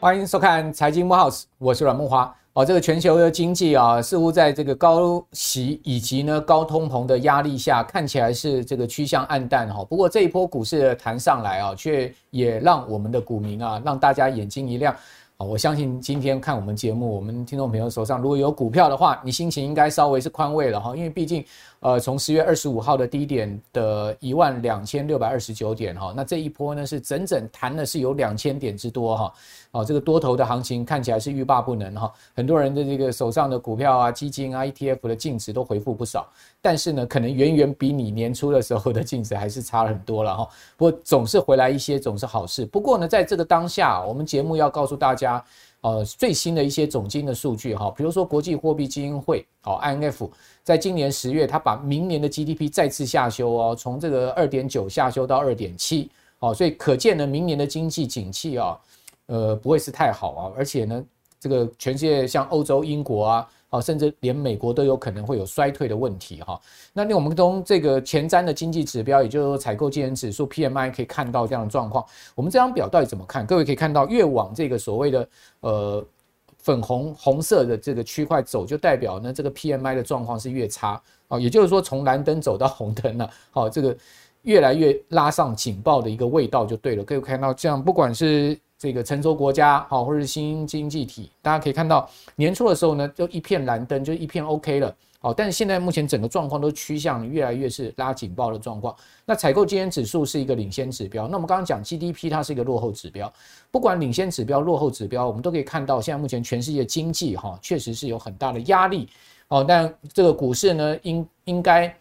欢迎收看财经慕 House，我是阮慕驊。哦，这个全球的经济啊，似乎在这个高息以及呢高通膨的压力下，看起来是这个趋向暗淡哈。不过这一波股市的弹上来啊，却也让我们的股民啊，让大家眼睛一亮。啊，我相信今天看我们节目，我们听众朋友手上如果有股票的话，你心情应该稍微是宽慰了哈，因为毕竟，呃，从十月二十五号的低点的一万两千六百二十九点哈，那这一波呢是整整弹的是有两千点之多哈，哦，这个多头的行情看起来是欲罢不能哈，很多人的这个手上的股票啊、基金啊、ETF 的净值都回复不少，但是呢，可能远远比你年初的时候的净值还是差了很多了哈。不过总是回来一些，总是好事。不过呢，在这个当下，我们节目要告诉大家。呃最新的一些总经的数据哈，比如说国际货币基金会哦 IMF 在今年十月，它把明年的 GDP 再次下修哦，从这个二点九下修到二点七哦，所以可见呢，明年的经济景气啊，呃不会是太好啊，而且呢，这个全世界像欧洲、英国啊。哦，甚至连美国都有可能会有衰退的问题哈。那我们从这个前瞻的经济指标，也就是说采购经理指数 PMI 可以看到这样的状况。我们这张表到底怎么看？各位可以看到，越往这个所谓的呃粉红红色的这个区块走，就代表呢这个 PMI 的状况是越差。哦，也就是说从蓝灯走到红灯了。好，这个越来越拉上警报的一个味道就对了。各位看到这样，不管是这个成熟国家好，或者是新兴经济体，大家可以看到年初的时候呢，就一片蓝灯，就一片 OK 了。好，但是现在目前整个状况都趋向越来越是拉警报的状况。那采购经理指数是一个领先指标，那我们刚刚讲 GDP 它是一个落后指标。不管领先指标、落后指标，我们都可以看到，现在目前全世界经济哈确实是有很大的压力。哦，但这个股市呢，应应该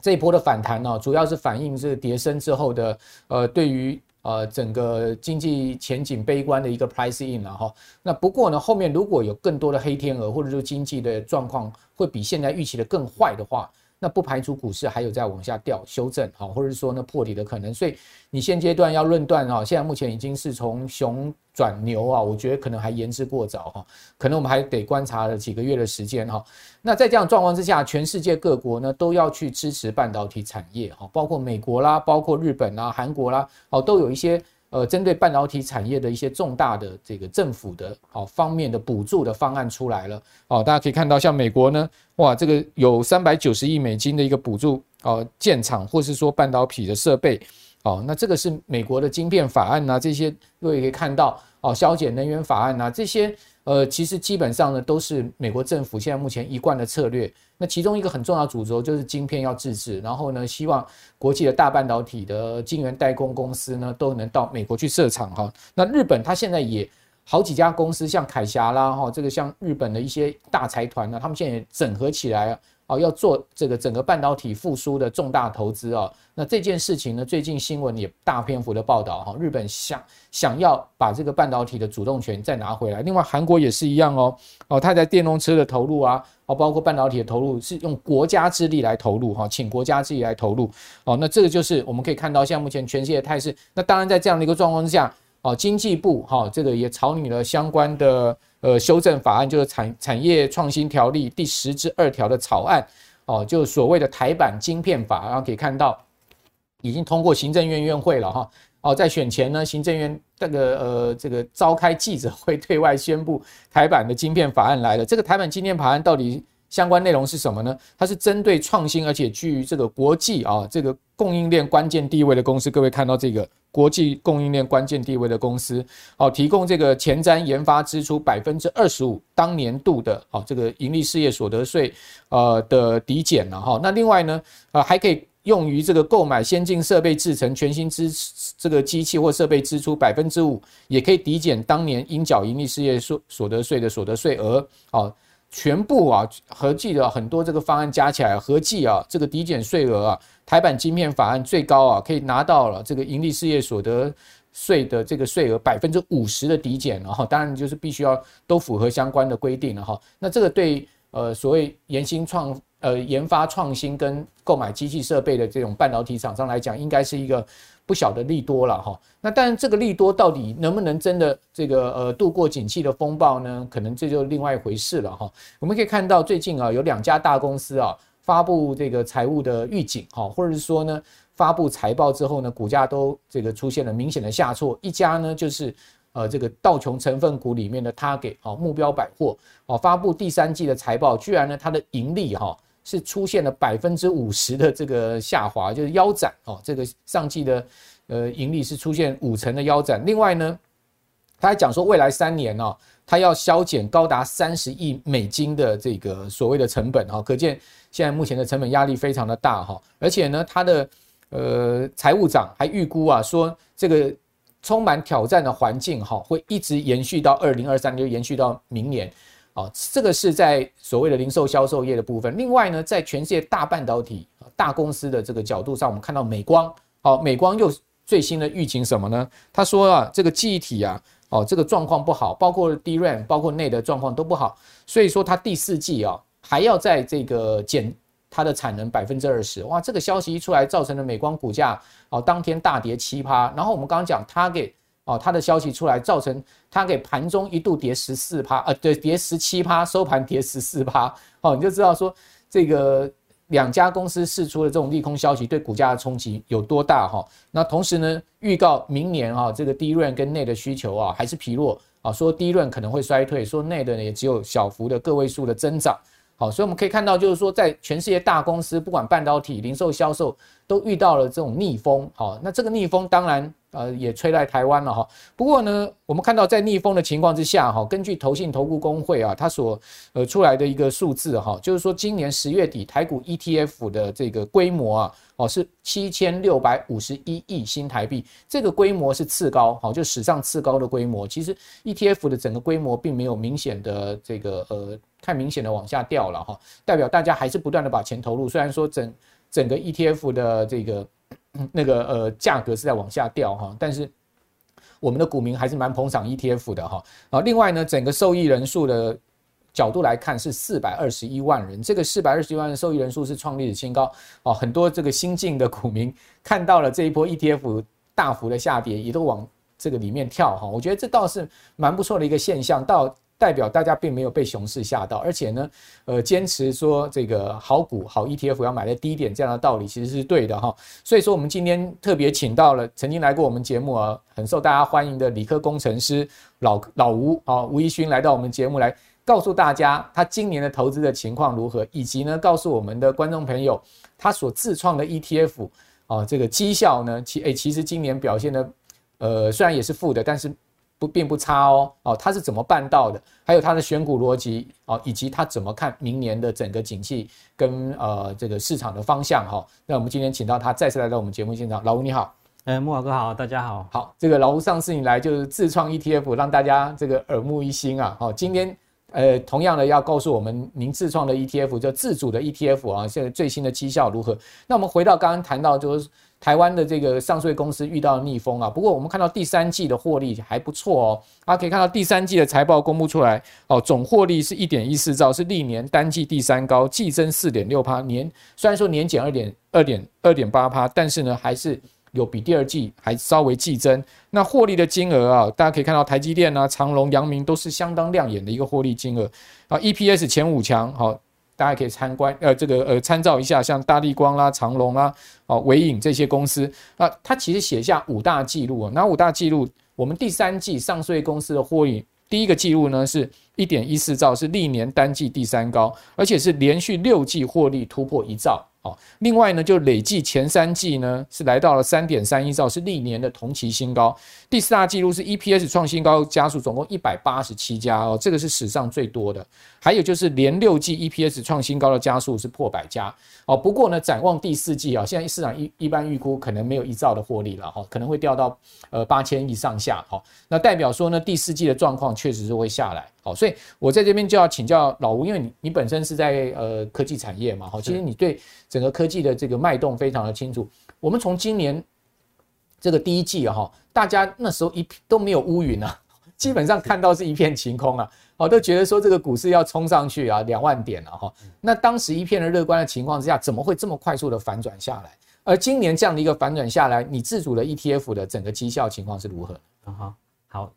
这一波的反弹呢，主要是反映这个跌升之后的呃对于。呃，整个经济前景悲观的一个 price in 了哈。那不过呢，后面如果有更多的黑天鹅，或者说经济的状况会比现在预期的更坏的话。那不排除股市还有再往下掉修正，好，或者是说呢破底的可能，所以你现阶段要论断啊，现在目前已经是从熊转牛啊，我觉得可能还言之过早哈，可能我们还得观察了几个月的时间哈。那在这样状况之下，全世界各国呢都要去支持半导体产业哈，包括美国啦，包括日本啦、韩国啦，哦，都有一些。呃，针对半导体产业的一些重大的这个政府的好方面的补助的方案出来了，哦，大家可以看到，像美国呢，哇，这个有三百九十亿美金的一个补助，哦，建厂或是说半导体的设备，哦，那这个是美国的晶片法案呐，这些各位可以看到，哦，削减能源法案呐，这些。呃，其实基本上呢，都是美国政府现在目前一贯的策略。那其中一个很重要主轴就是晶片要自制，然后呢，希望国际的大半导体的晶圆代工公司呢，都能到美国去设厂哈。那日本它现在也好几家公司，像凯霞啦哈，这个像日本的一些大财团呢，他们现在也整合起来了。哦，要做这个整个半导体复苏的重大投资啊，那这件事情呢，最近新闻也大篇幅的报道哈，日本想想要把这个半导体的主动权再拿回来。另外，韩国也是一样哦，哦，他在电动车的投入啊，哦，包括半导体的投入是用国家之力来投入哈，请国家之力来投入。哦，那这个就是我们可以看到，像目前全世界的态势。那当然，在这样的一个状况之下，哦，经济部哈，这个也草拟了相关的。呃，修正法案就是产产业创新条例第十之二条的草案，哦，就所谓的台版晶片法，然后可以看到已经通过行政院院会了哈，哦，在选前呢，行政院这个呃这个召开记者会对外宣布台版的晶片法案来了。这个台版晶片法案到底相关内容是什么呢？它是针对创新而且居于这个国际啊这个供应链关键地位的公司，各位看到这个。国际供应链关键地位的公司，好，提供这个前瞻研发支出百分之二十五当年度的，好，这个盈利事业所得税，呃的抵减了哈。那另外呢，呃，还可以用于这个购买先进设备制成全新支这个机器或设备支出百分之五，也可以抵减当年应缴盈利事业所所得税的所得税额，好。全部啊，合计的很多这个方案加起来，合计啊，这个抵减税额啊，台版晶片法案最高啊，可以拿到了这个盈利事业所得税的这个税额百分之五十的抵减了哈。当然就是必须要都符合相关的规定了哈。那这个对呃所谓研新创呃研发创新跟购买机器设备的这种半导体厂商来讲，应该是一个。不小的利多了哈，那但这个利多到底能不能真的这个呃度过景气的风暴呢？可能这就另外一回事了哈。我们可以看到最近啊有两家大公司啊发布这个财务的预警，哈，或者是说呢，发布财报之后呢，股价都这个出现了明显的下挫。一家呢就是呃这个道琼成分股里面的 Target 哦，目标百货哦，发布第三季的财报，居然呢它的盈利哈是出现了百分之五十的这个下滑，就是腰斩哦，这个上季的呃盈利是出现五成的腰斩。另外呢，他还讲说未来三年哦。他要削减高达三十亿美金的这个所谓的成本哈，可见现在目前的成本压力非常的大哈，而且呢，他的呃财务长还预估啊说，这个充满挑战的环境哈会一直延续到二零二三年，就延续到明年啊，这个是在所谓的零售销售业的部分。另外呢，在全世界大半导体大公司的这个角度上，我们看到美光，好，美光又最新的预警什么呢？他说啊，这个记忆体啊。哦，这个状况不好，包括 DRAM，包括内的状况都不好，所以说它第四季啊还要在这个减它的产能百分之二十，哇，这个消息一出来，造成了美光股价哦当天大跌七趴，然后我们刚刚讲 Target 哦，它的消息出来，造成它给盘中一度跌十四趴，呃，对，跌十七趴，收盘跌十四趴，哦，你就知道说这个。两家公司释出的这种利空消息，对股价的冲击有多大哈？那同时呢，预告明年啊，这个低润跟内的需求啊还是疲弱啊，说低润可能会衰退，说内的也只有小幅的个位数的增长。好，所以我们可以看到，就是说在全世界大公司，不管半导体、零售、销售，都遇到了这种逆风。好，那这个逆风当然。呃，也吹来台湾了哈。不过呢，我们看到在逆风的情况之下哈，根据投信投顾公会啊，它所呃出来的一个数字哈，就是说今年十月底台股 ETF 的这个规模啊，哦是七千六百五十一亿新台币，这个规模是次高，好，就史上次高的规模。其实 ETF 的整个规模并没有明显的这个呃太明显的往下掉了哈，代表大家还是不断的把钱投入，虽然说整整个 ETF 的这个。那个呃价格是在往下掉哈，但是我们的股民还是蛮捧场 ETF 的哈。啊，另外呢，整个受益人数的角度来看是四百二十一万人，这个四百二十一万的受益人数是创历史新高哦。很多这个新进的股民看到了这一波 ETF 大幅的下跌，也都往这个里面跳哈。我觉得这倒是蛮不错的一个现象。到代表大家并没有被熊市吓到，而且呢，呃，坚持说这个好股好 ETF 要买在低点这样的道理其实是对的哈。所以说我们今天特别请到了曾经来过我们节目啊，很受大家欢迎的理科工程师老老吴啊吴一勋来到我们节目来告诉大家他今年的投资的情况如何，以及呢告诉我们的观众朋友他所自创的 ETF 啊这个绩效呢其诶其实今年表现的呃虽然也是负的，但是。不，并不差哦，哦，他是怎么办到的？还有他的选股逻辑哦，以及他怎么看明年的整个景气跟呃这个市场的方向哈、哦？那我们今天请到他再次来到我们节目现场，老吴你好，哎，木老哥好，大家好，好，这个老吴上次你来就是自创 ETF，让大家这个耳目一新啊，好，今天呃同样的要告诉我们您自创的 ETF 就自主的 ETF 啊，现在最新的绩效如何？那我们回到刚刚谈到就是。台湾的这个上税公司遇到逆风啊，不过我们看到第三季的获利还不错哦，大家可以看到第三季的财报公布出来哦，总获利是一点一四兆，是历年单季第三高，季增四点六趴，年虽然说年减二点二点二点八趴，但是呢还是有比第二季还稍微季增。那获利的金额啊，大家可以看到台积电啊、长荣、阳明都是相当亮眼的一个获利金额啊，EPS 前五强好。大家可以参观，呃，这个呃，参照一下，像大力光啦、长隆啦、哦、伟影这些公司啊，它其实写下五大纪录啊。那五大纪录？我们第三季上市公司的获利，第一个纪录呢是一点一四兆，是历年单季第三高，而且是连续六季获利突破一兆。另外呢，就累计前三季呢是来到了三点三一兆，是历年的同期新高。第四大纪录是 EPS 创新高加速总共一百八十七家哦，这个是史上最多的。还有就是连六季 EPS 创新高的加速是破百家哦。不过呢，展望第四季啊，现在市场一一般预估可能没有一兆的获利了哈，可能会掉到呃八千亿上下哈。那代表说呢，第四季的状况确实是会下来。好，所以我在这边就要请教老吴，因为你你本身是在呃科技产业嘛，哈，其实你对整个科技的这个脉动非常的清楚。我们从今年这个第一季哈，大家那时候一都没有乌云啊，基本上看到是一片晴空啊，好，都觉得说这个股市要冲上去啊，两万点了哈。那当时一片的乐观的情况之下，怎么会这么快速的反转下来？而今年这样的一个反转下来，你自主的 ETF 的整个绩效情况是如何？好，好。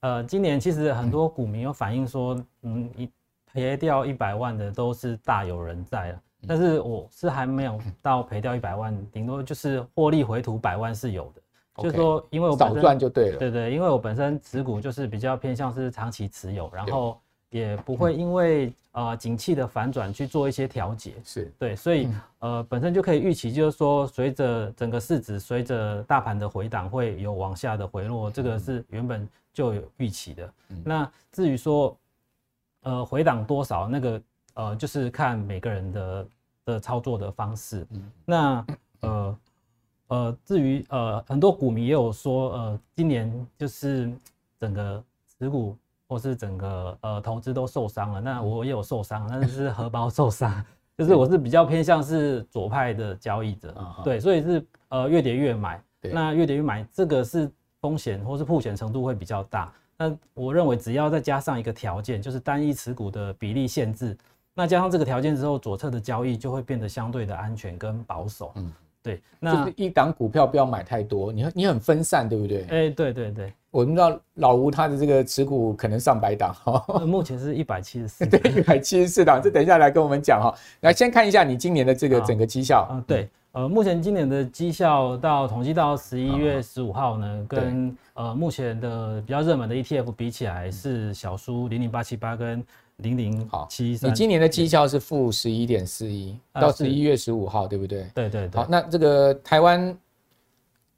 呃，今年其实很多股民有反映说，嗯，一赔掉一百万的都是大有人在了。但是我是还没有到赔掉一百万，顶多就是获利回吐百万是有的。就是说，因为我少赚就对了。对对，因为我本身持股就是比较偏向是长期持有，然后也不会因为呃景气的反转去做一些调节。是对，所以呃本身就可以预期，就是说随着整个市值随着大盘的回档会有往下的回落，这个是原本就有预期的。那至于说呃回档多少，那个呃就是看每个人的的操作的方式。那呃。呃，至于呃，很多股民也有说，呃，今年就是整个持股或是整个呃投资都受伤了。那我也有受伤，但是是荷包受伤，就是我是比较偏向是左派的交易者，对，所以是呃越跌越买。那越跌越买，这个是风险或是破险程度会比较大。那我认为只要再加上一个条件，就是单一持股的比例限制，那加上这个条件之后，左侧的交易就会变得相对的安全跟保守。嗯。对，那一档股票不要买太多，你你很分散，对不对？哎、欸，对对对，我们知道老吴他的这个持股可能上百档哈，目前是一百七十四，对，一百七十四档，这等一下来跟我们讲哈。来先看一下你今年的这个整个绩效。啊，对，呃，目前今年的绩效到统计到十一月十五号呢，跟呃目前的比较热门的 ETF 比起来是小输零零八七八跟。零零好七三，你今年的绩效是负十一点四一，到十一月十五号，对不对？对对对。好，那这个台湾，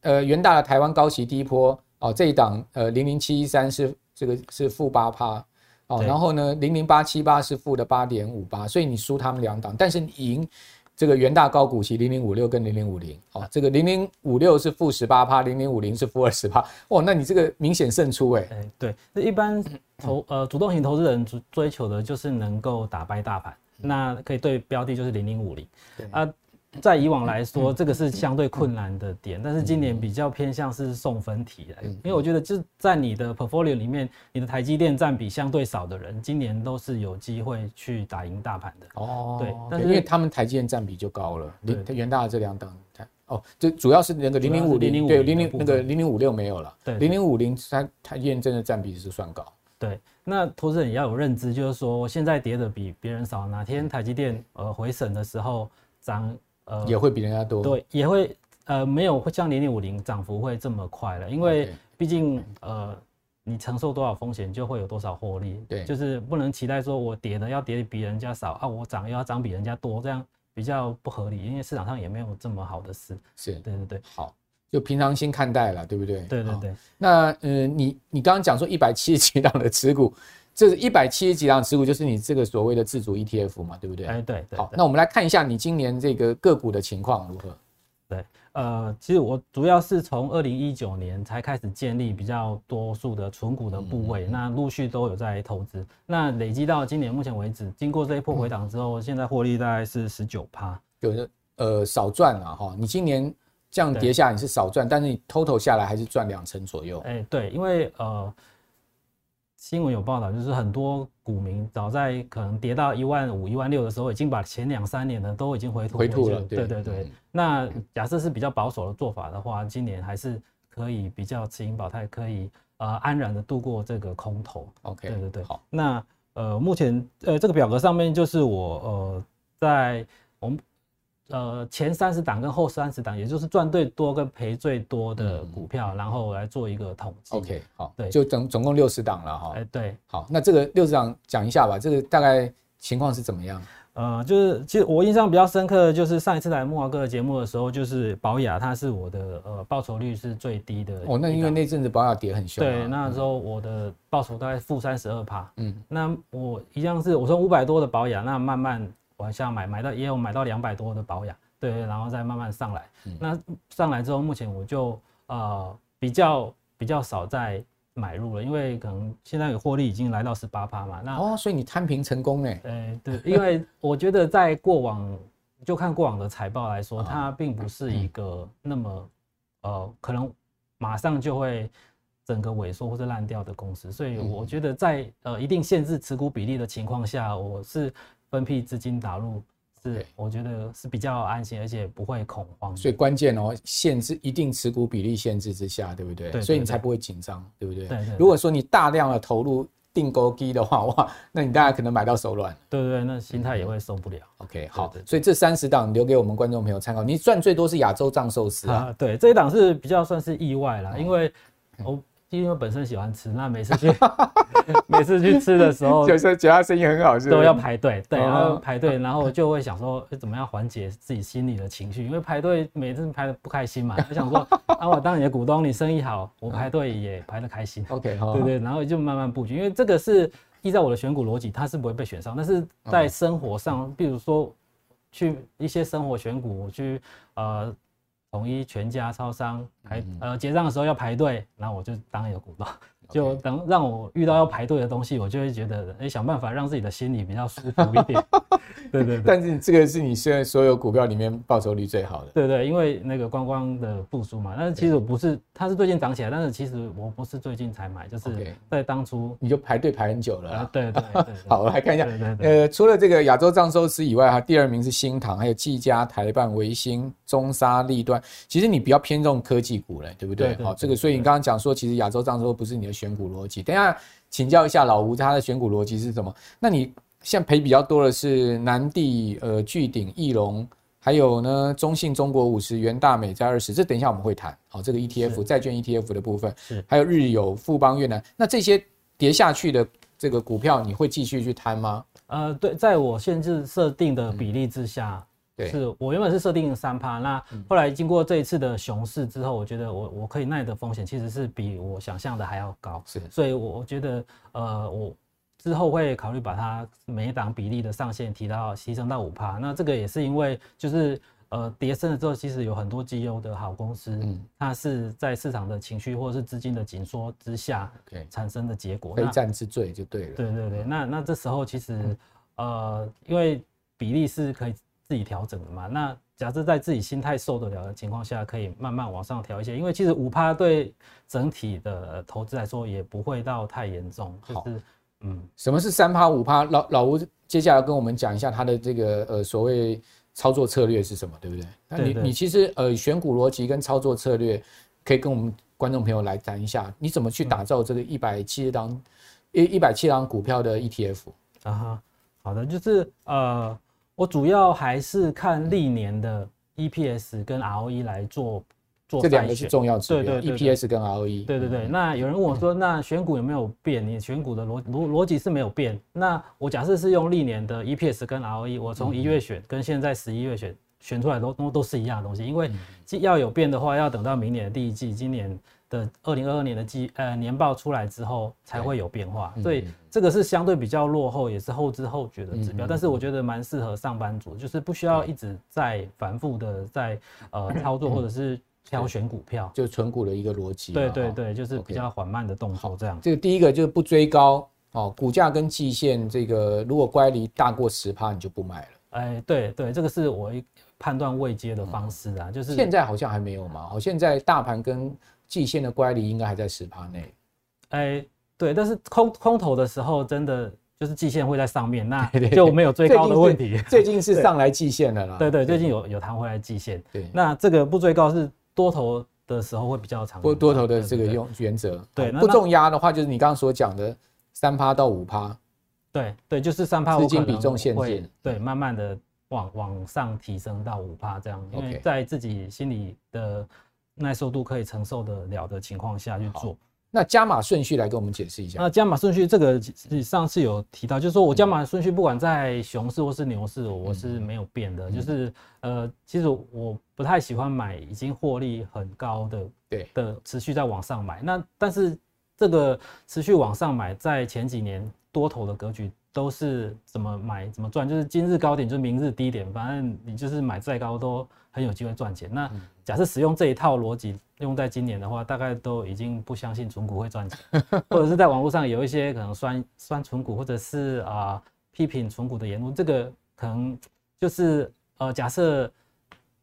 呃，元大的台湾高息低波哦，这一档呃零零七一三是这个是负八趴哦，然后呢零零八七八是负的八点五八，所以你输他们两档，但是你赢。这个元大高股息零零五六跟零零五零，哦，这个零零五六是负十八趴，零零五零是负二十趴，哦，那你这个明显胜出哎、欸欸。对，那一般投呃主动型投资人追追求的就是能够打败大盘，那可以对标的就是零零五零啊。在以往来说，这个是相对困难的点，但是今年比较偏向是送分题来，因为我觉得就是在你的 portfolio 里面，你的台积电占比相对少的人，今年都是有机会去打赢大盘的。哦，对，但是因为他们台积电占比就高了，元大的这两档，哦，就主要是那个零零五零，对，零零那个零零五六没有了，对，零零五零它台积电真的占比是算高。对，那投资人也要有认知，就是说现在跌的比别人少，哪天台积电呃回审的时候涨。呃，也会比人家多，对，也会呃，没有会像零零五零涨幅会这么快了，因为毕竟呃，你承受多少风险就会有多少获利，对，就是不能期待说我跌的要跌比人家少啊，我涨又要涨比人家多，这样比较不合理，因为市场上也没有这么好的事，是。对对对，好，就平常心看待了，对不对？对对对，那呃，你你刚刚讲说一百七十七 档的持股。这是一百七十几档持股，就是你这个所谓的自主 ETF 嘛，对不对？哎，对，对。好，那我们来看一下你今年这个个股的情况如何？对，呃，其实我主要是从二零一九年才开始建立比较多数的存股的部位，嗯、那陆续都有在投资。那累积到今年目前为止，经过这一波回档之后，嗯、现在获利大概是十九趴，就是呃少赚了哈。你今年这样跌下，你是少赚，但是你 total 下来还是赚两成左右。哎，对，因为呃。新闻有报道，就是很多股民早在可能跌到一万五、一万六的时候，已经把前两三年的都已经回吐回吐了。对对对。那假设是比较保守的做法的话，今年还是可以比较持盈保泰，可以呃安然的度过这个空头。OK，对对对。好，那呃目前呃这个表格上面就是我呃在我们。呃，前三十档跟后三十档，也就是赚最多跟赔最多的股票，嗯、然后来做一个统计。OK，好，对，就总总共六十档了哈。哎，对，好，那这个六十档讲一下吧，这个大概情况是怎么样？呃，就是其实我印象比较深刻的就是上一次来木华哥的节目的时候，就是宝雅，它是我的呃报酬率是最低的。哦，那因为那阵子宝雅跌很凶，啊。对，那时候我的报酬大概负三十二趴。嗯，那我一样是我说五百多的保雅，那慢慢。往下买，买到也有买到两百多的保养，对，然后再慢慢上来。嗯、那上来之后，目前我就呃比较比较少再买入了，因为可能现在有获利已经来到十八趴嘛。那哦，所以你摊平成功哎。呃，对，因为我觉得在过往就看过往的财报来说，它并不是一个那么呃可能马上就会整个萎缩或者烂掉的公司，所以我觉得在呃一定限制持股比例的情况下，我是。分批资金打入是，我觉得是比较安心，而且不会恐慌。所以关键哦，限制一定持股比例限制之下，对不对？对，对，对。所以你才不会紧张，对不对？对，对，如果说你大量的投入定钩机的话，哇，那你大概可能买到手软。对对对，那心态也会受不了。OK，好，所以这三十档留给我们观众朋友参考。你赚最多是亚洲藏寿司啊，啊？对，这一档是比较算是意外啦，因为我。因为本身喜欢吃，那每次去 每次去吃的时候，就是觉得他生意很好，是都要排队，对，然后排队，然后就会想说，怎么样缓解自己心里的情绪？因为排队每次排的不开心嘛，就想说，啊，我当你的股东，你生意好，我排队也排的开心。OK，对对，然后就慢慢布局，因为这个是依照我的选股逻辑，它是不会被选上，但是在生活上，比如说去一些生活选股，去呃。统一、全家、超商排呃结账的时候要排队，然后我就当一个股东。就等让我遇到要排队的东西，我就会觉得，哎，想办法让自己的心里比较舒服一点。对对对。但是这个是你现在所有股票里面报酬率最好的。对对，因为那个观光的复苏嘛。但是其实我不是，它是最近涨起来，但是其实我不是最近才买，就是在当初你就排队排很久了。对对对。好，我来看一下。呃，除了这个亚洲藏寿司以外，哈，第二名是新唐，还有技嘉、台半、微星、中沙、立端。其实你比较偏重科技股嘞，对不对？好，这个所以你刚刚讲说，其实亚洲藏寿不是你的。选股逻辑，等一下请教一下老吴，他的选股逻辑是什么？那你现在赔比较多的是南地、呃巨鼎、翼龙，还有呢中信、中国五十、元大美在二十，这等一下我们会谈。好，这个 ETF 债券 ETF 的部分，是还有日有、富邦、越南，那这些跌下去的这个股票，你会继续去摊吗？呃，对，在我限制设定的比例之下。嗯是我原本是设定三趴，那后来经过这一次的熊市之后，我觉得我我可以耐的风险其实是比我想象的还要高，是，所以我我觉得呃我之后会考虑把它每一档比例的上限提到提升到五趴，那这个也是因为就是呃跌升了之后，其实有很多绩优的好公司，嗯，它是在市场的情绪或者是资金的紧缩之下产生的结果，非战之罪就对了，对对对，那那这时候其实呃因为比例是可以。自己调整的嘛，那假设在自己心态受得了的情况下，可以慢慢往上调一些，因为其实五趴对整体的投资来说也不会到太严重。就是，嗯，什么是三趴五趴？老老吴接下来跟我们讲一下他的这个呃所谓操作策略是什么，对不对？那你你其实呃选股逻辑跟操作策略，可以跟我们观众朋友来谈一下，你怎么去打造这个一百七十档一一百七十档股票的 ETF 啊？哈，好的，就是呃。我主要还是看历年的 EPS 跟 ROE 来做做，这两个是重要指标。对对，EPS 跟 ROE。对对对。那有人问我说，那选股有没有变？你选股的逻逻逻辑是没有变。那我假设是用历年的 EPS 跟 ROE，我从一月选跟现在十一月选选出来都都都是一样的东西。因为要有变的话，要等到明年的第一季，今年。的二零二二年的季呃年报出来之后才会有变化，所以这个是相对比较落后，也是后知后觉的指标。但是我觉得蛮适合上班族，就是不需要一直在反复的在呃操作或者是挑选股票，就存股的一个逻辑。对对对，就是比较缓慢的动作这样。这个第一个就是不追高哦，股价跟季线这个如果乖离大过十趴，你就不买了。哎，对对，这个是我一判断未接的方式啊，就是现在好像还没有嘛，好，现在大盘跟季线的乖离应该还在十趴内，哎，对，但是空空头的时候，真的就是季线会在上面，那 就没有最高的问题。最近是上来季线了啦，对对，最近有有弹回来季线。对，那这个不追高是多头的时候会比较长。不多头的这个用原则，对，不重压的话，就是你刚刚所讲的三趴到五趴。对对，就是三趴。资金比重限制。对，慢慢的往往上提升到五趴这样，因为在自己心里的。耐受度可以承受得了的情况下去做。那加码顺序来给我们解释一下。那加码顺序这个上次有提到，就是说我加码顺序不管在熊市或是牛市，我是没有变的。就是呃，其实我不太喜欢买已经获利很高的，对的持续在往上买。那但是这个持续往上买，在前几年多头的格局都是怎么买怎么赚，就是今日高点就是明日低点，反正你就是买再高都很有机会赚钱。那假设使用这一套逻辑用在今年的话，大概都已经不相信存股会赚钱，或者是在网络上有一些可能酸酸存股，或者是啊、呃、批评存股的言论，这个可能就是呃假设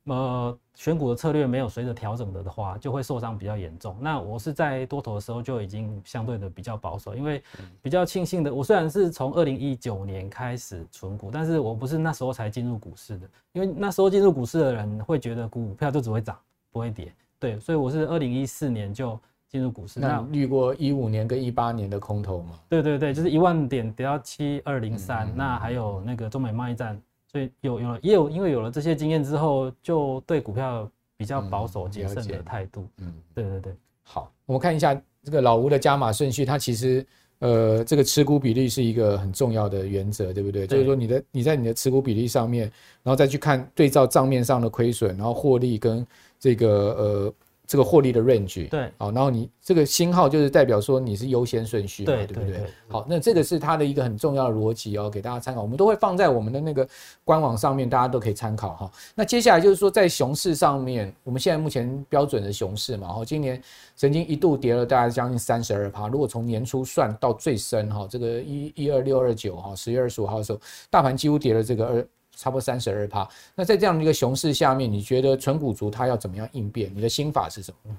呃选股的策略没有随着调整的的话，就会受伤比较严重。那我是在多头的时候就已经相对的比较保守，因为比较庆幸的，我虽然是从二零一九年开始存股，但是我不是那时候才进入股市的，因为那时候进入股市的人会觉得股票就只会涨。不会跌，对，所以我是二零一四年就进入股市。那遇过一五年跟一八年的空头吗？对对对，就是一万点跌到七二零三，那还有那个中美贸易战，所以有有了也有因为有了这些经验之后，就对股票比较保守谨慎的态度。嗯，对对对。好，我们看一下这个老吴的加码顺序，它其实。呃，这个持股比例是一个很重要的原则，对不对？对就是说，你的你在你的持股比例上面，然后再去看对照账面上的亏损，然后获利跟这个呃。这个获利的 range 对，好，然后你这个星号就是代表说你是优先顺序嘛，对，对不对好，那这个是它的一个很重要的逻辑哦，给大家参考。我们都会放在我们的那个官网上面，大家都可以参考哈。那接下来就是说，在熊市上面，我们现在目前标准的熊市嘛，哈，今年曾经一度跌了大概将近三十二趴。如果从年初算到最深哈，这个一一二六二九哈，十月二十五号的时候，大盘几乎跌了这个二。差不多三十二趴。那在这样的一个熊市下面，你觉得纯股族他要怎么样应变？你的心法是什么？嗯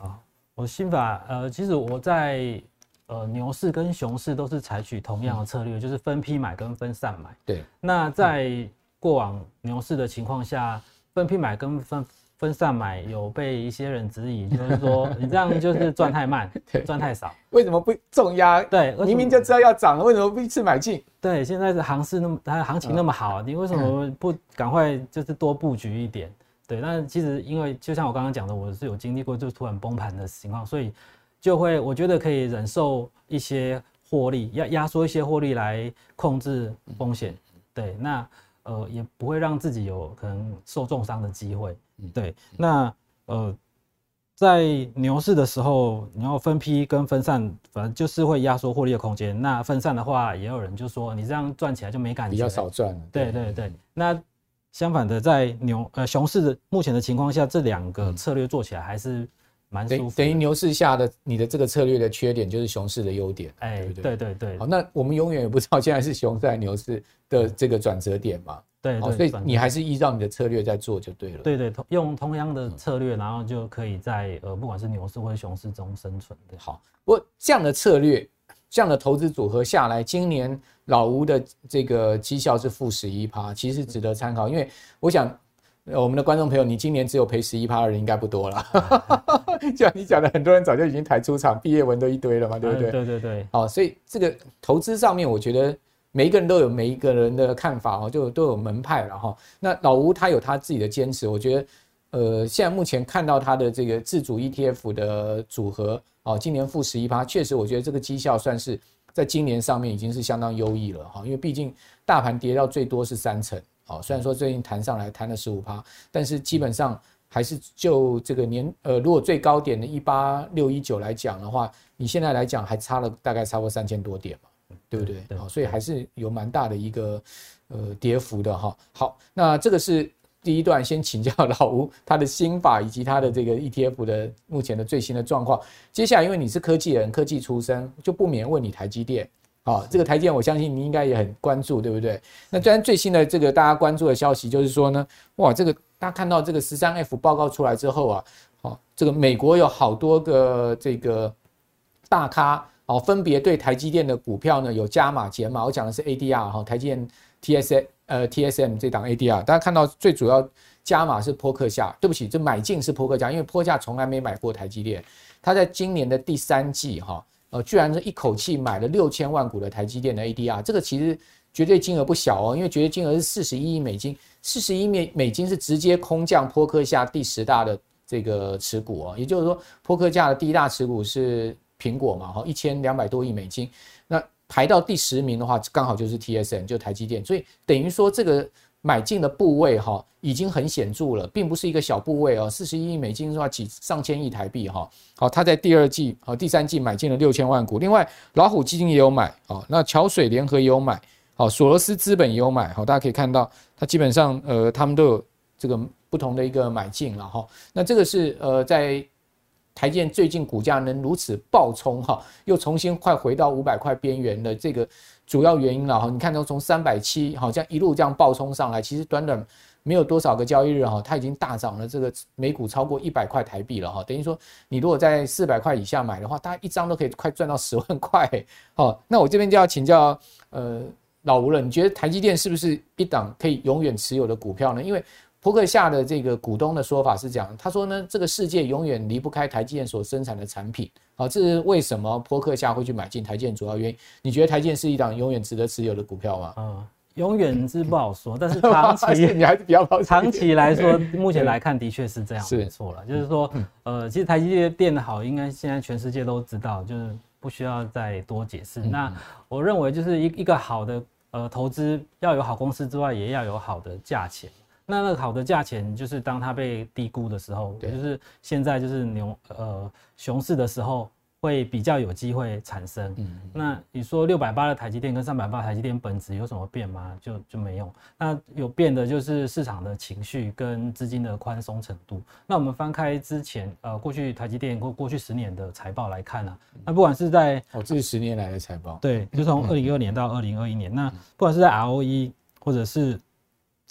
哼，啊，我的心法，呃，其实我在呃牛市跟熊市都是采取同样的策略，嗯、就是分批买跟分散买。对。那在过往牛市的情况下，分批买跟分分散买有被一些人质疑，就是说 你这样就是赚太慢，赚太少。为什么不重压？对，明明就知道要涨了，为什么不一次买进？对，现在是行市那么，它行情那么好，你为什么不赶快就是多布局一点？对，那其实因为就像我刚刚讲的，我是有经历过就突然崩盘的情况，所以就会我觉得可以忍受一些获利，压压缩一些获利来控制风险。对，那呃也不会让自己有可能受重伤的机会。对，那呃，在牛市的时候，你要分批跟分散，反正就是会压缩获利的空间。那分散的话，也有人就说你这样赚起来就没感觉，比较少赚。对对对。那相反的，在牛呃熊市的目前的情况下，这两个策略做起来还是蛮舒服。等于牛市下的你的这个策略的缺点，就是熊市的优点。哎，对对对。好，那我们永远也不知道现在是熊市还是牛市的这个转折点嘛。对，对，所以你还是依照你的策略在做就对了。对对，同用同样的策略，然后就可以在呃不管是牛市或者熊市中生存。对，好，不过这样的策略，这样的投资组合下来，今年老吴的这个绩效是负十一趴，其实值得参考。因为我想，我们的观众朋友，你今年只有赔十一趴的人应该不多了。就像你讲的，很多人早就已经抬出场，毕业文都一堆了嘛，对不对？对对对。好，所以这个投资上面，我觉得。每一个人都有每一个人的看法哦，就都有门派了哈。那老吴他有他自己的坚持，我觉得，呃，现在目前看到他的这个自主 ETF 的组合哦，今年负十一趴，确实我觉得这个绩效算是在今年上面已经是相当优异了哈。因为毕竟大盘跌到最多是三成哦，虽然说最近弹上来弹了十五趴，但是基本上还是就这个年呃，如果最高点的一八六一九来讲的话，你现在来讲还差了大概差不多三千多点嘛。对不对？好，所以还是有蛮大的一个呃跌幅的哈。好，那这个是第一段，先请教老吴他的心法以及他的这个 ETF 的目前的最新的状况。接下来，因为你是科技人，科技出身，就不免问你台积电。好，这个台积电，我相信你应该也很关注，对不对？那虽然最新的这个大家关注的消息就是说呢，哇，这个大家看到这个十三 F 报告出来之后啊，好，这个美国有好多个这个大咖。好，分别对台积电的股票呢有加码减码。我讲的是 ADR 哈，台积电 TSM 呃 TSM 这档 ADR，大家看到最主要加码是波克夏，对不起，这买进是波克夏，因为波克夏从来没买过台积电，他在今年的第三季哈，呃，居然是一口气买了六千万股的台积电的 ADR，这个其实绝对金额不小哦，因为绝对金额是四十一亿美金，四十一美美金是直接空降波克夏第十大的这个持股哦，也就是说波克夏的第一大持股是。苹果嘛，哈，一千两百多亿美金，那排到第十名的话，刚好就是 TSM，就台积电，所以等于说这个买进的部位哈，已经很显著了，并不是一个小部位哦，四十一亿美金的话，几上千亿台币哈，好，他在第二季和第三季买进了六千万股，另外老虎基金也有买，哦，那桥水联合也有买，好，索罗斯资本也有买，好，大家可以看到，它基本上呃，他们都有这个不同的一个买进了哈，那这个是呃在。台积电最近股价能如此暴冲哈，又重新快回到五百块边缘的这个主要原因了哈。你看到从三百七好像一路这样暴冲上来，其实短短没有多少个交易日哈，它已经大涨了这个每股超过一百块台币了哈。等于说你如果在四百块以下买的话，大家一张都可以快赚到十万块。好，那我这边就要请教呃老吴了，你觉得台积电是不是一档可以永远持有的股票呢？因为波克夏的这个股东的说法是这样，他说呢，这个世界永远离不开台积电所生产的产品，好，这是为什么扑克夏会去买进台积电主要原因。你觉得台积电是一档永远值得持有的股票吗？嗯，永远是不好说，但是长期 你还是比较保。长期来说，目前来看的确是这样，没错了。就是说，呃，其实台积电变得好，应该现在全世界都知道，就是不需要再多解释。那我认为，就是一一个好的呃投资，要有好公司之外，也要有好的价钱。那那个好的价钱，就是当它被低估的时候，对就是现在就是牛呃熊市的时候，会比较有机会产生。嗯，那你说六百八的台积电跟三百八台积电本质有什么变吗？就就没用。那有变的就是市场的情绪跟资金的宽松程度。那我们翻开之前呃过去台积电或过去十年的财报来看啊，那不管是在哦这是十年来的财报，对，就从二零二二年到二零二一年，那不管是在 ROE 或者是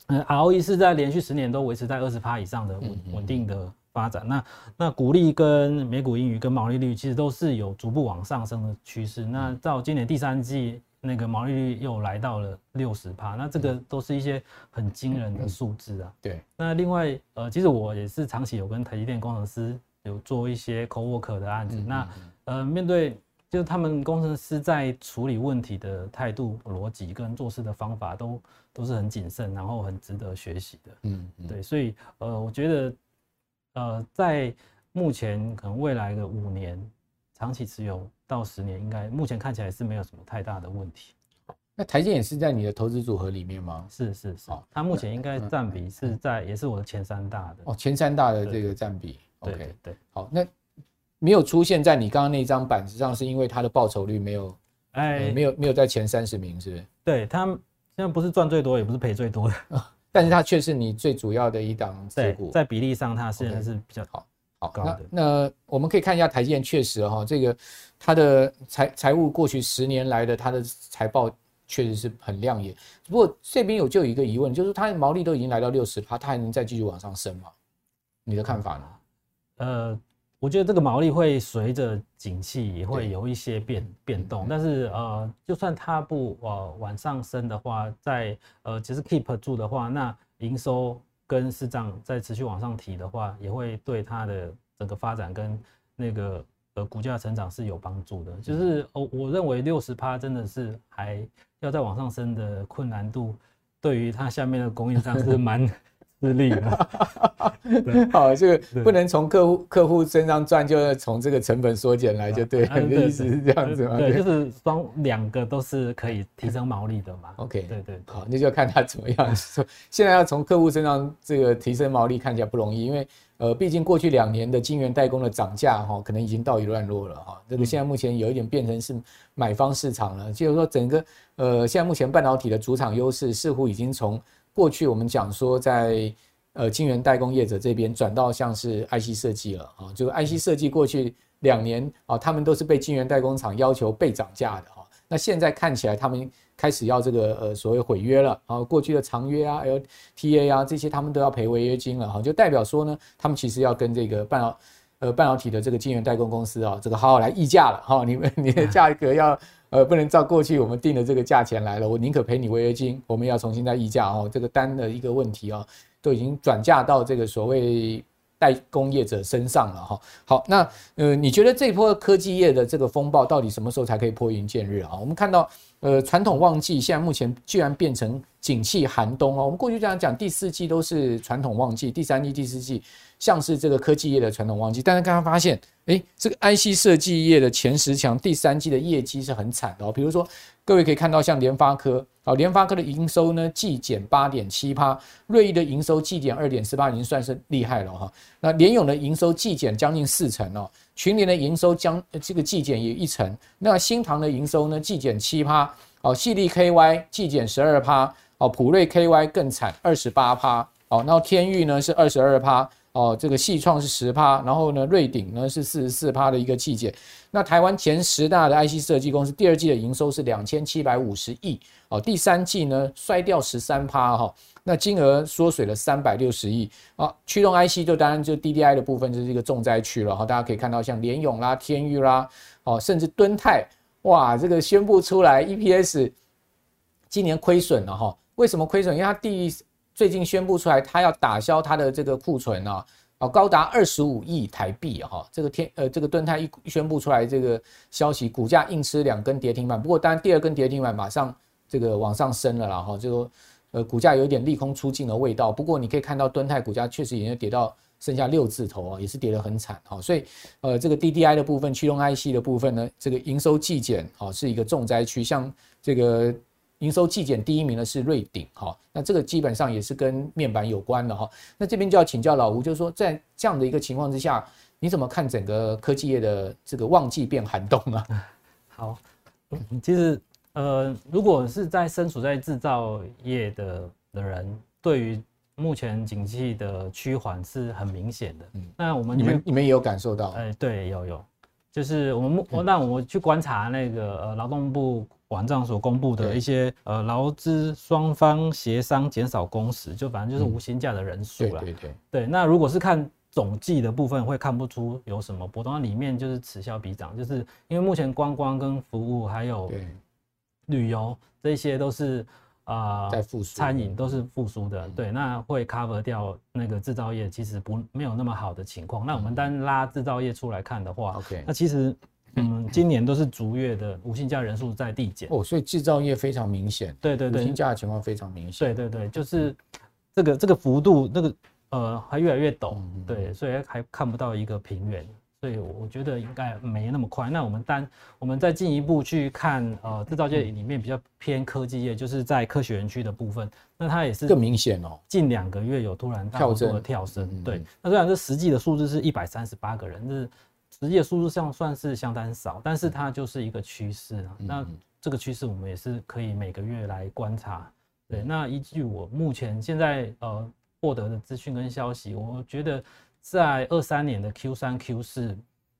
嗯，ROE 是在连续十年都维持在二十趴以上的稳稳定的发展。那那股利跟每股盈余跟毛利率其实都是有逐步往上升的趋势。那到今年第三季，那个毛利率又来到了六十趴，那这个都是一些很惊人的数字啊。对。那另外，呃，其实我也是长期有跟台积电工程师有做一些 cowork 的案子。那呃，面对就是他们工程师在处理问题的态度、逻辑跟做事的方法都。都是很谨慎，然后很值得学习的。嗯，对，所以呃，我觉得呃，在目前可能未来的五年，长期持有到十年，应该目前看起来是没有什么太大的问题。那台积也是在你的投资组合里面吗？是是是，它目前应该占比是在，也是我的前三大的。哦，前三大的这个占比。对对对。好，那没有出现在你刚刚那张板子上，是因为它的报酬率没有，哎，没有没有在前三十名，是不是？对，它。现在不是赚最多，也不是赔最多的，但是它却是你最主要的一档持股。在比例上，它现在是比较好好高的。那，那我们可以看一下台积电，确实哈，这个它的财财务过去十年来的它的财报确实是很亮眼。不过这边有就有一个疑问，就是它的毛利都已经来到六十趴，它还能再继续往上升吗？你的看法呢？呃。我觉得这个毛利会随着景气也会有一些变变动，但是呃，就算它不呃往上升的话，在呃其实 keep 住的话，那营收跟市账在持续往上提的话，也会对它的整个发展跟那个呃股价成长是有帮助的。就是我我认为六十趴真的是还要再往上升的困难度，对于它下面的供应商是蛮。自利了，好，这个不能从客户客户身上赚，就要从这个成本缩减来，就对。你的意思是这样子吗？对，就是双两个都是可以提升毛利的嘛。OK，对对，好，那就看他怎么样 说。现在要从客户身上这个提升毛利，看起来不容易，因为呃，毕竟过去两年的晶圆代工的涨价哈，可能已经到一段落了哈。这个现在目前有一点变成是买方市场了，就是说整个呃，现在目前半导体的主场优势似乎已经从。过去我们讲说，在呃晶圆代工业者这边转到像是 IC 设计了啊，就是 IC 设计过去两年啊，他们都是被晶圆代工厂要求被涨价的哈。那现在看起来他们开始要这个呃所谓毁约了啊，过去的长约啊、LTA 啊这些他们都要赔违约金了哈，就代表说呢，他们其实要跟这个半导呃半导体的这个晶圆代工公司啊，这个好好来议价了哈，你们你的价格要。呃，不能照过去我们定的这个价钱来了，我宁可赔你违约金，我们要重新再议价哦。这个单的一个问题啊，都已经转嫁到这个所谓代工业者身上了哈。好，那呃，你觉得这波科技业的这个风暴到底什么时候才可以拨云见日啊？我们看到。呃，传统旺季现在目前居然变成景气寒冬哦。我们过去这样讲，第四季都是传统旺季，第三季、第四季像是这个科技业的传统旺季。但是刚刚发现，诶，这个 IC 设计业的前十强，第三季的业绩是很惨的哦。比如说，各位可以看到，像联发科，啊，联发科的营收呢季减八点七趴，瑞昱的营收季减二点四八，已经算是厉害了哈。那联咏的营收季减将近四成哦。群联的营收将这个季减也一成，那新唐的营收呢季减七趴，哦，矽力 KY 季减十二趴，哦，普瑞 KY 更惨二十八趴，哦，然后天钰呢是二十二趴，哦，这个矽创是十趴，然后呢瑞鼎呢是四十四趴的一个季减。那台湾前十大的 IC 设计公司第二季的营收是两千七百五十亿，哦，第三季呢衰掉十三趴哈。那金额缩水了三百六十亿啊，驱动 IC 就当然就 DDI 的部分就是一个重灾区了哈，大家可以看到像联咏啦、天钰啦，哦，甚至敦泰，哇，这个宣布出来 EPS 今年亏损了哈，为什么亏损？因为它第最近宣布出来，它要打消它的这个库存啊，啊，高达二十五亿台币哈。这个天呃，这个敦泰一宣布出来这个消息，股价硬吃两根跌停板。不过当然第二根跌停板马上这个往上升了啦哈，这个呃股价有点利空出尽的味道。不过你可以看到敦泰股价确实已经跌到。剩下六字头啊，也是跌得很惨哈，所以呃，这个 DDI 的部分、驱动 IC 的部分呢，这个营收季减啊，是一个重灾区。像这个营收季减第一名的是瑞鼎哈，那这个基本上也是跟面板有关的哈。那这边就要请教老吴，就是说在这样的一个情况之下，你怎么看整个科技业的这个旺季变寒冬啊？好，其实呃，如果是在身处在制造业的的人，对于目前景气的趋缓是很明显的。嗯，那我们你们你们也有感受到？哎，对，有有，就是我们我那我们去观察那个呃劳动部网站所公布的一些呃劳资双方协商减少工时，就反正就是无薪假的人数了。对对对。那如果是看总计的部分，会看不出有什么波动。那里面就是此消彼长，就是因为目前观光跟服务还有旅游这些都是。啊，在复苏，餐饮都是复苏的，对，那会 cover 掉那个制造业其实不没有那么好的情况。那我们单拉制造业出来看的话那其实嗯，今年都是逐月的无薪假人数在递减哦，所以制造业非常明显，对对对，无薪假的情况非常明显，对对对，就是这个这个幅度那个呃还越来越陡，对，所以还看不到一个平原。所以我觉得应该没那么快。那我们单我们再进一步去看，呃，制造业里面比较偏科技业，就是在科学园区的部分，那它也是更明显哦。近两个月有突然大幅度的跳升，对。那虽然这实际的数字是一百三十八个人，就是实际的数字上算是相当少，但是它就是一个趋势啊。那这个趋势我们也是可以每个月来观察。对。那依据我目前现在呃获得的资讯跟消息，我觉得。在二三年的 Q 三 Q 四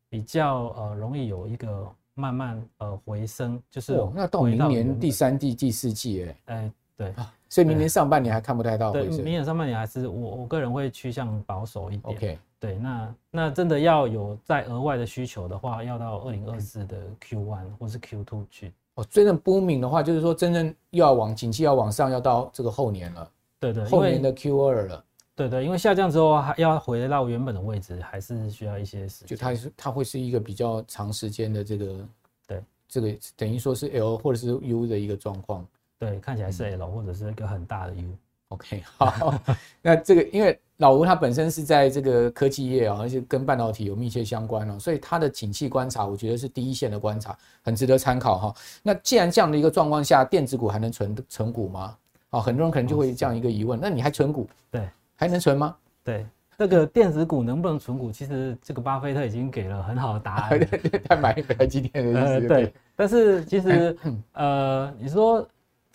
比较呃容易有一个慢慢呃回升，就是哦，那到明年第三季第四季哎哎对，所以明年上半年还看不太到回升。对，明年上半年还是我我个人会趋向保守一点。OK，对，那那真的要有再额外的需求的话，要到二零二四的 Q one 或是 Q two 去。哦，真正 booming 的话，就是说真正又要往景气要往上，要到这个后年了。对对，后年的 Q 二了。对对，因为下降之后还要回到原本的位置，还是需要一些时间。就它是它会是一个比较长时间的这个，对，这个等于说是 L 或者是 U 的一个状况。对，看起来是 L 或者是一个很大的 U。OK，好，那这个因为老吴他本身是在这个科技业啊，而且跟半导体有密切相关哦，所以他的景气观察，我觉得是第一线的观察，很值得参考哈。那既然这样的一个状况下，电子股还能存存股吗？啊，很多人可能就会这样一个疑问，那你还存股？对。还能存吗？对，那个电子股能不能存股？其实这个巴菲特已经给了很好的答案。他买台积电的意思。对，但是其实 呃，你说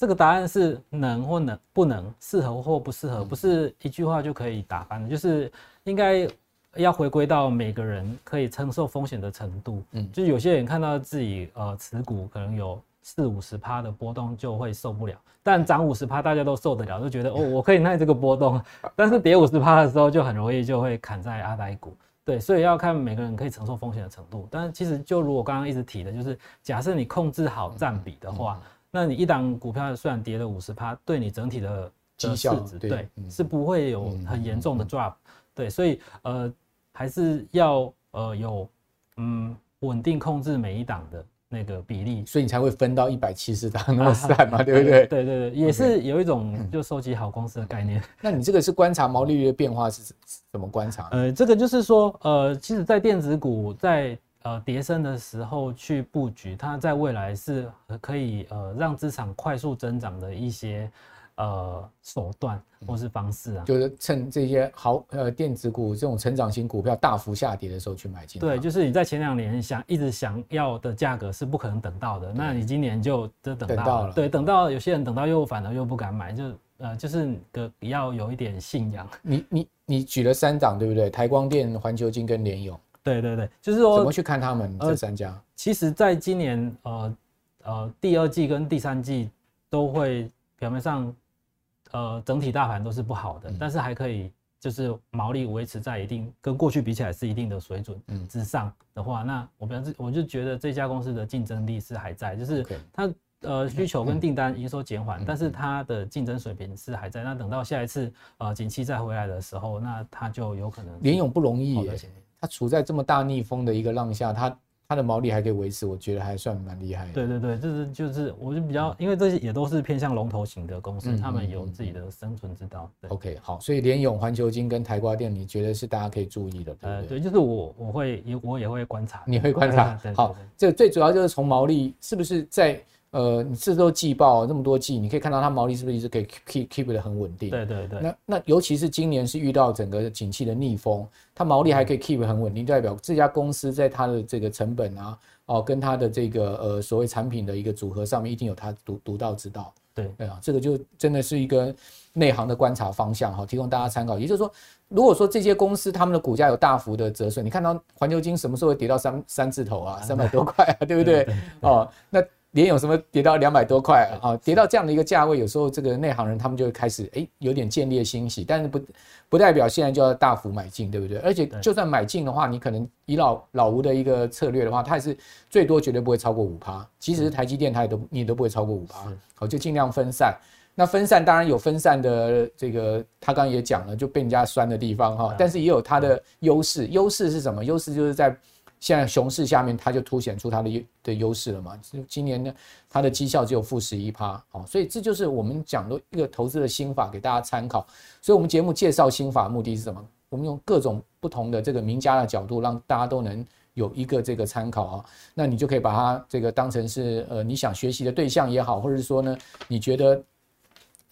这个答案是能或能不能，适合或不适合，不是一句话就可以打翻的，就是应该要回归到每个人可以承受风险的程度。嗯，就是有些人看到自己呃持股可能有四五十趴的波动就会受不了。但涨五十趴大家都受得了，就觉得哦，我可以耐这个波动。但是跌五十趴的时候就很容易就会砍在阿呆股。对，所以要看每个人可以承受风险的程度。但是其实就如我刚刚一直提的，就是假设你控制好占比的话，那你一档股票虽然跌了五十趴，对你整体的绩效对是不会有很严重的 drop。对，所以呃还是要呃有嗯稳定控制每一档的。那个比例，所以你才会分到一百七十档那么散嘛，对不对？对对对，也是有一种就收集好公司的概念。那你这个是观察毛利率的变化是怎么观察？呃，这个就是说，呃，其实，在电子股在呃跌升的时候去布局，它在未来是可以呃让资产快速增长的一些。呃，手段或是方式啊，就是趁这些好呃电子股这种成长型股票大幅下跌的时候去买进。对，就是你在前两年想一直想要的价格是不可能等到的，那你今年就就等到到了。对，等到有些人等到又反而又不敢买，就呃就是个要有一点信仰。你你你举了三档对不对？台光电、环球金跟联咏。对对对，就是说怎么去看他们这三家？呃，其实，在今年呃呃第二季跟第三季都会表面上。呃，整体大盘都是不好的，但是还可以，就是毛利维持在一定跟过去比起来是一定的水准之上的话，那我表示我就觉得这家公司的竞争力是还在，就是它呃需求跟订单营收减缓，但是它的竞争水平是还在。那等到下一次呃景气再回来的时候，那它就有可能。联勇不容易耶，它处在这么大逆风的一个浪下，它。它的毛利还可以维持，我觉得还算蛮厉害的。对对对，就是就是，我就比较，因为这些也都是偏向龙头型的公司，他们有自己的生存之道。OK，好，所以联咏、环球金跟台瓜店，你觉得是大家可以注意的，对不对？对，就是我我会也我也会观察，你会观察。好，这最主要就是从毛利是不是在。呃，你这都季报那么多季，你可以看到它毛利是不是一直可以 keep keep 得很稳定？对对对。那那尤其是今年是遇到整个景气的逆风，它毛利还可以 keep 很稳定，代表这家公司在它的这个成本啊，哦，跟它的这个呃所谓产品的一个组合上面，一定有它独独到之道。对对啊，这个就真的是一个内行的观察方向哈，提供大家参考。也就是说，如果说这些公司他们的股价有大幅的折损，你看到环球金什么时候会跌到三三字头啊，三百多块啊，对不对？哦，那。连有什么跌到两百多块啊？跌到这样的一个价位，有时候这个内行人他们就会开始哎，有点见猎欣喜，但是不不代表现在就要大幅买进，对不对？而且就算买进的话，你可能以老老吴的一个策略的话，它也是最多绝对不会超过五趴。即使是台积电，它也都你也都不会超过五趴。好，就尽量分散。那分散当然有分散的这个，他刚刚也讲了，就被人家酸的地方哈，但是也有它的优势。优势是什么？优势就是在。现在熊市下面，它就凸显出它的优的优势了嘛？今年呢，它的绩效只有负十一趴，哦，所以这就是我们讲的一个投资的心法，给大家参考。所以，我们节目介绍心法目的是什么？我们用各种不同的这个名家的角度，让大家都能有一个这个参考啊。那你就可以把它这个当成是呃你想学习的对象也好，或者是说呢，你觉得。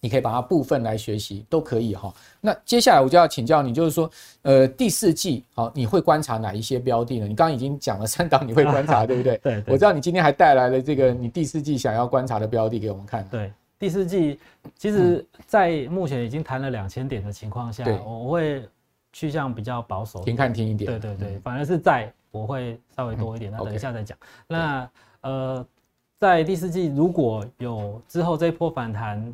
你可以把它部分来学习，都可以哈。那接下来我就要请教你，就是说，呃，第四季好，你会观察哪一些标的呢？你刚刚已经讲了三档，你会观察，对不对？对。我知道你今天还带来了这个你第四季想要观察的标的给我们看。对，第四季其实，在目前已经谈了两千点的情况下，我会趋向比较保守，停看听一点。对对对，反而是在我会稍微多一点，那等一下再讲。那呃，在第四季如果有之后这一波反弹。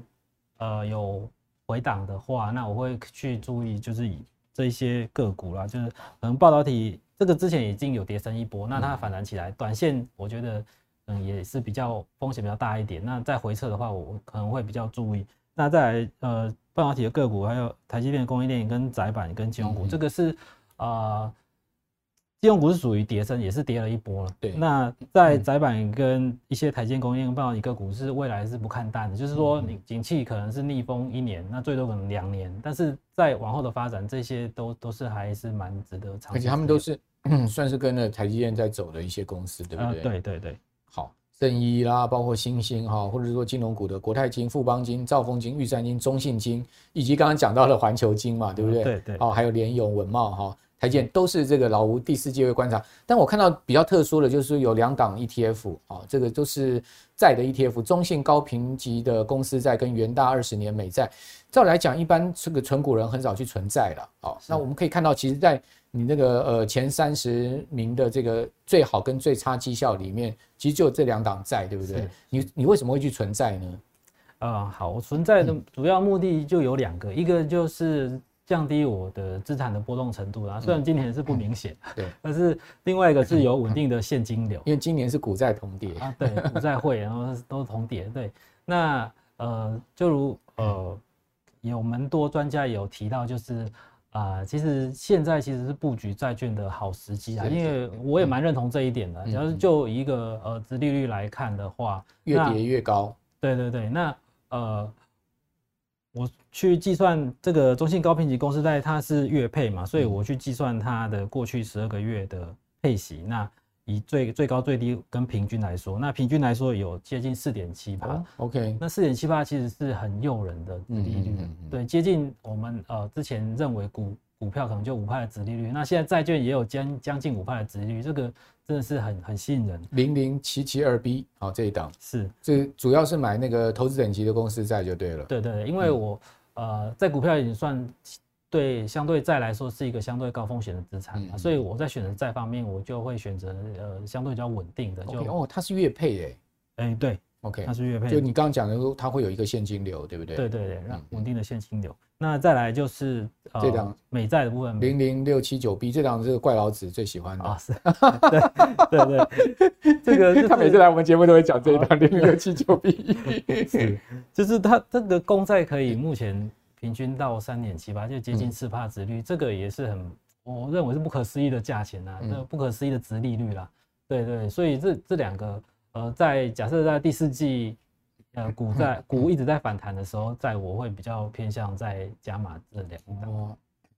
呃，有回档的话，那我会去注意，就是以这一些个股啦，就是可能半导体这个之前已经有跌升一波，那它反弹起来，短线我觉得嗯也是比较风险比较大一点。那再回撤的话，我可能会比较注意。那再来呃半导体的个股，还有台积电的供应链跟窄板跟金融股，这个是呃。金融股是属于跌升，也是跌了一波了。对，那在窄板跟一些台积供应链半导体个股是未来是不看淡的，就是说你景气可能是逆风一年，那最多可能两年，但是在往后的发展，这些都都是还是蛮值得长。而且他们都是 算是跟着台积电在走的一些公司，对不对？对对对。好，正一啦，包括新兴哈，或者是说金融股的国泰金、富邦金、兆丰金、玉山金、中信金，以及刚刚讲到的环球金嘛，对不对？对对。哦，还有联咏、文茂哈。台建都是这个老吴第四季会观察，但我看到比较特殊的就是有两档 ETF 啊，这个都是债的 ETF，中信高评级的公司债跟元大二十年美债。照来讲，一般这个存股人很少去存债了啊。那我们可以看到，其实，在你那个呃前三十名的这个最好跟最差绩效里面，其实就这两档债，对不对？你你为什么会去存债呢？啊，好，我存在的主要目的就有两个，一个就是。降低我的资产的波动程度啊，虽然今年是不明显，对，但是另外一个是有稳定的现金流，因为今年是股债同跌。啊，对，股债汇然后都同跌，对，那呃，就如呃，有蛮多专家有提到，就是啊，其实现在其实是布局债券的好时机啊，因为我也蛮认同这一点的，只要是就一个呃，殖利率来看的话，越跌越高，对对对，那呃。我去计算这个中信高评级公司债，它是月配嘛，所以我去计算它的过去十二个月的配息。那以最最高最低跟平均来说，那平均来说有接近四点七八。OK，那四点七八其实是很诱人的利率，对，接近我们呃之前认为股股票可能就五派的殖利率，那现在债券也有将将近五派的殖利率，这个。真的是很很吸引人，零零七七二 B 好，这一档是这主要是买那个投资等级的公司债就对了。对对对，因为我、嗯、呃在股票已经算对相对债来说是一个相对高风险的资产、嗯、所以我在选择债方面我就会选择呃相对比较稳定的。就 okay, 哦，它是月配诶、欸，哎、欸、对 OK，它是月配，就你刚刚讲的说，它会有一个现金流，对不对？对对对，让稳定的现金流。嗯、那再来就是这档、呃、美债的部分，零零六七九 B 这档这个怪老子最喜欢的。啊，是，对对对，这个、就是、他每次来我们节目都会讲这一档零零六七九 B，是，就是它这个公债可以目前平均到三点七八，就接近四帕值率，嗯、这个也是很，我认为是不可思议的价钱啊，那、嗯、不可思议的值利率啦，对对，所以这这两个。呃，在假设在第四季，呃，股在 股一直在反弹的时候，在我会比较偏向在加码这两档。哦，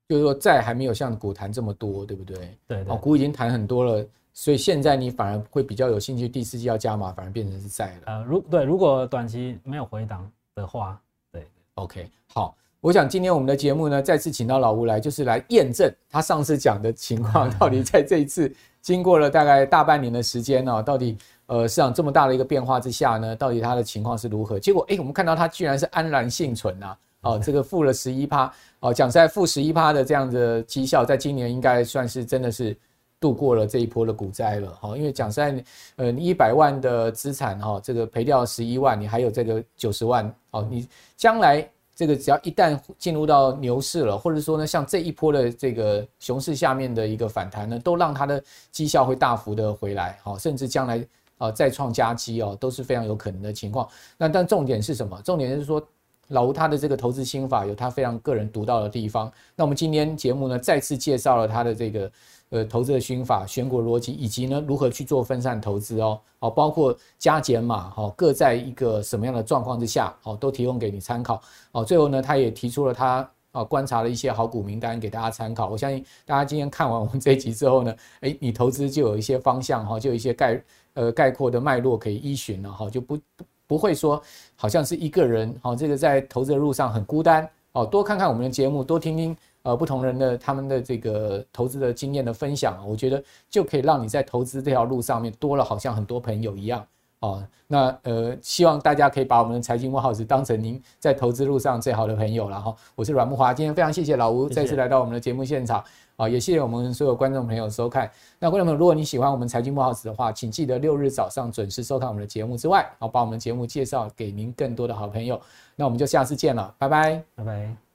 就是说债还没有像股弹这么多，对不对？对，对。哦，股已经弹很多了，所以现在你反而会比较有兴趣，第四季要加码，反而变成是债了。呃，如对，如果短期没有回档的话，对。OK，好，我想今天我们的节目呢，再次请到老吴来，就是来验证他上次讲的情况，到底在这一次经过了大概大半年的时间呢，到底。呃，市场这么大的一个变化之下呢，到底它的情况是如何？结果，哎，我们看到它居然是安然幸存呐！哦，这个负了十一趴，哦，讲实在负十一趴的这样的绩效，在今年应该算是真的是度过了这一波的股灾了。哈，因为讲实在，呃，你一百万的资产哈，这个赔掉十一万，你还有这个九十万，哦，你将来这个只要一旦进入到牛市了，或者说呢，像这一波的这个熊市下面的一个反弹呢，都让它的绩效会大幅的回来，好，甚至将来。啊，再创佳绩哦，都是非常有可能的情况。那但重点是什么？重点是说，老吴他的这个投资心法有他非常个人独到的地方。那我们今天节目呢，再次介绍了他的这个呃投资的心法、选股逻辑，以及呢如何去做分散投资哦。好，包括加减码，好，各在一个什么样的状况之下，好，都提供给你参考。好，最后呢，他也提出了他。啊，观察了一些好股名单给大家参考。我相信大家今天看完我们这一集之后呢，诶，你投资就有一些方向哈，就有一些概呃概括的脉络可以依循了哈，就不不会说好像是一个人哈，这个在投资的路上很孤单哦。多看看我们的节目，多听听呃不同人的他们的这个投资的经验的分享，我觉得就可以让你在投资这条路上面多了好像很多朋友一样。哦，那呃，希望大家可以把我们的财经慕 House 当成您在投资路上最好的朋友了哈。我是阮木华，今天非常谢谢老吴再次来到我们的节目现场啊，也谢谢我们所有观众朋友收看。那观众朋友，如果你喜欢我们财经慕 House 的话，请记得六日早上准时收看我们的节目之外，好，把我们的节目介绍给您更多的好朋友。那我们就下次见了，拜拜，拜拜。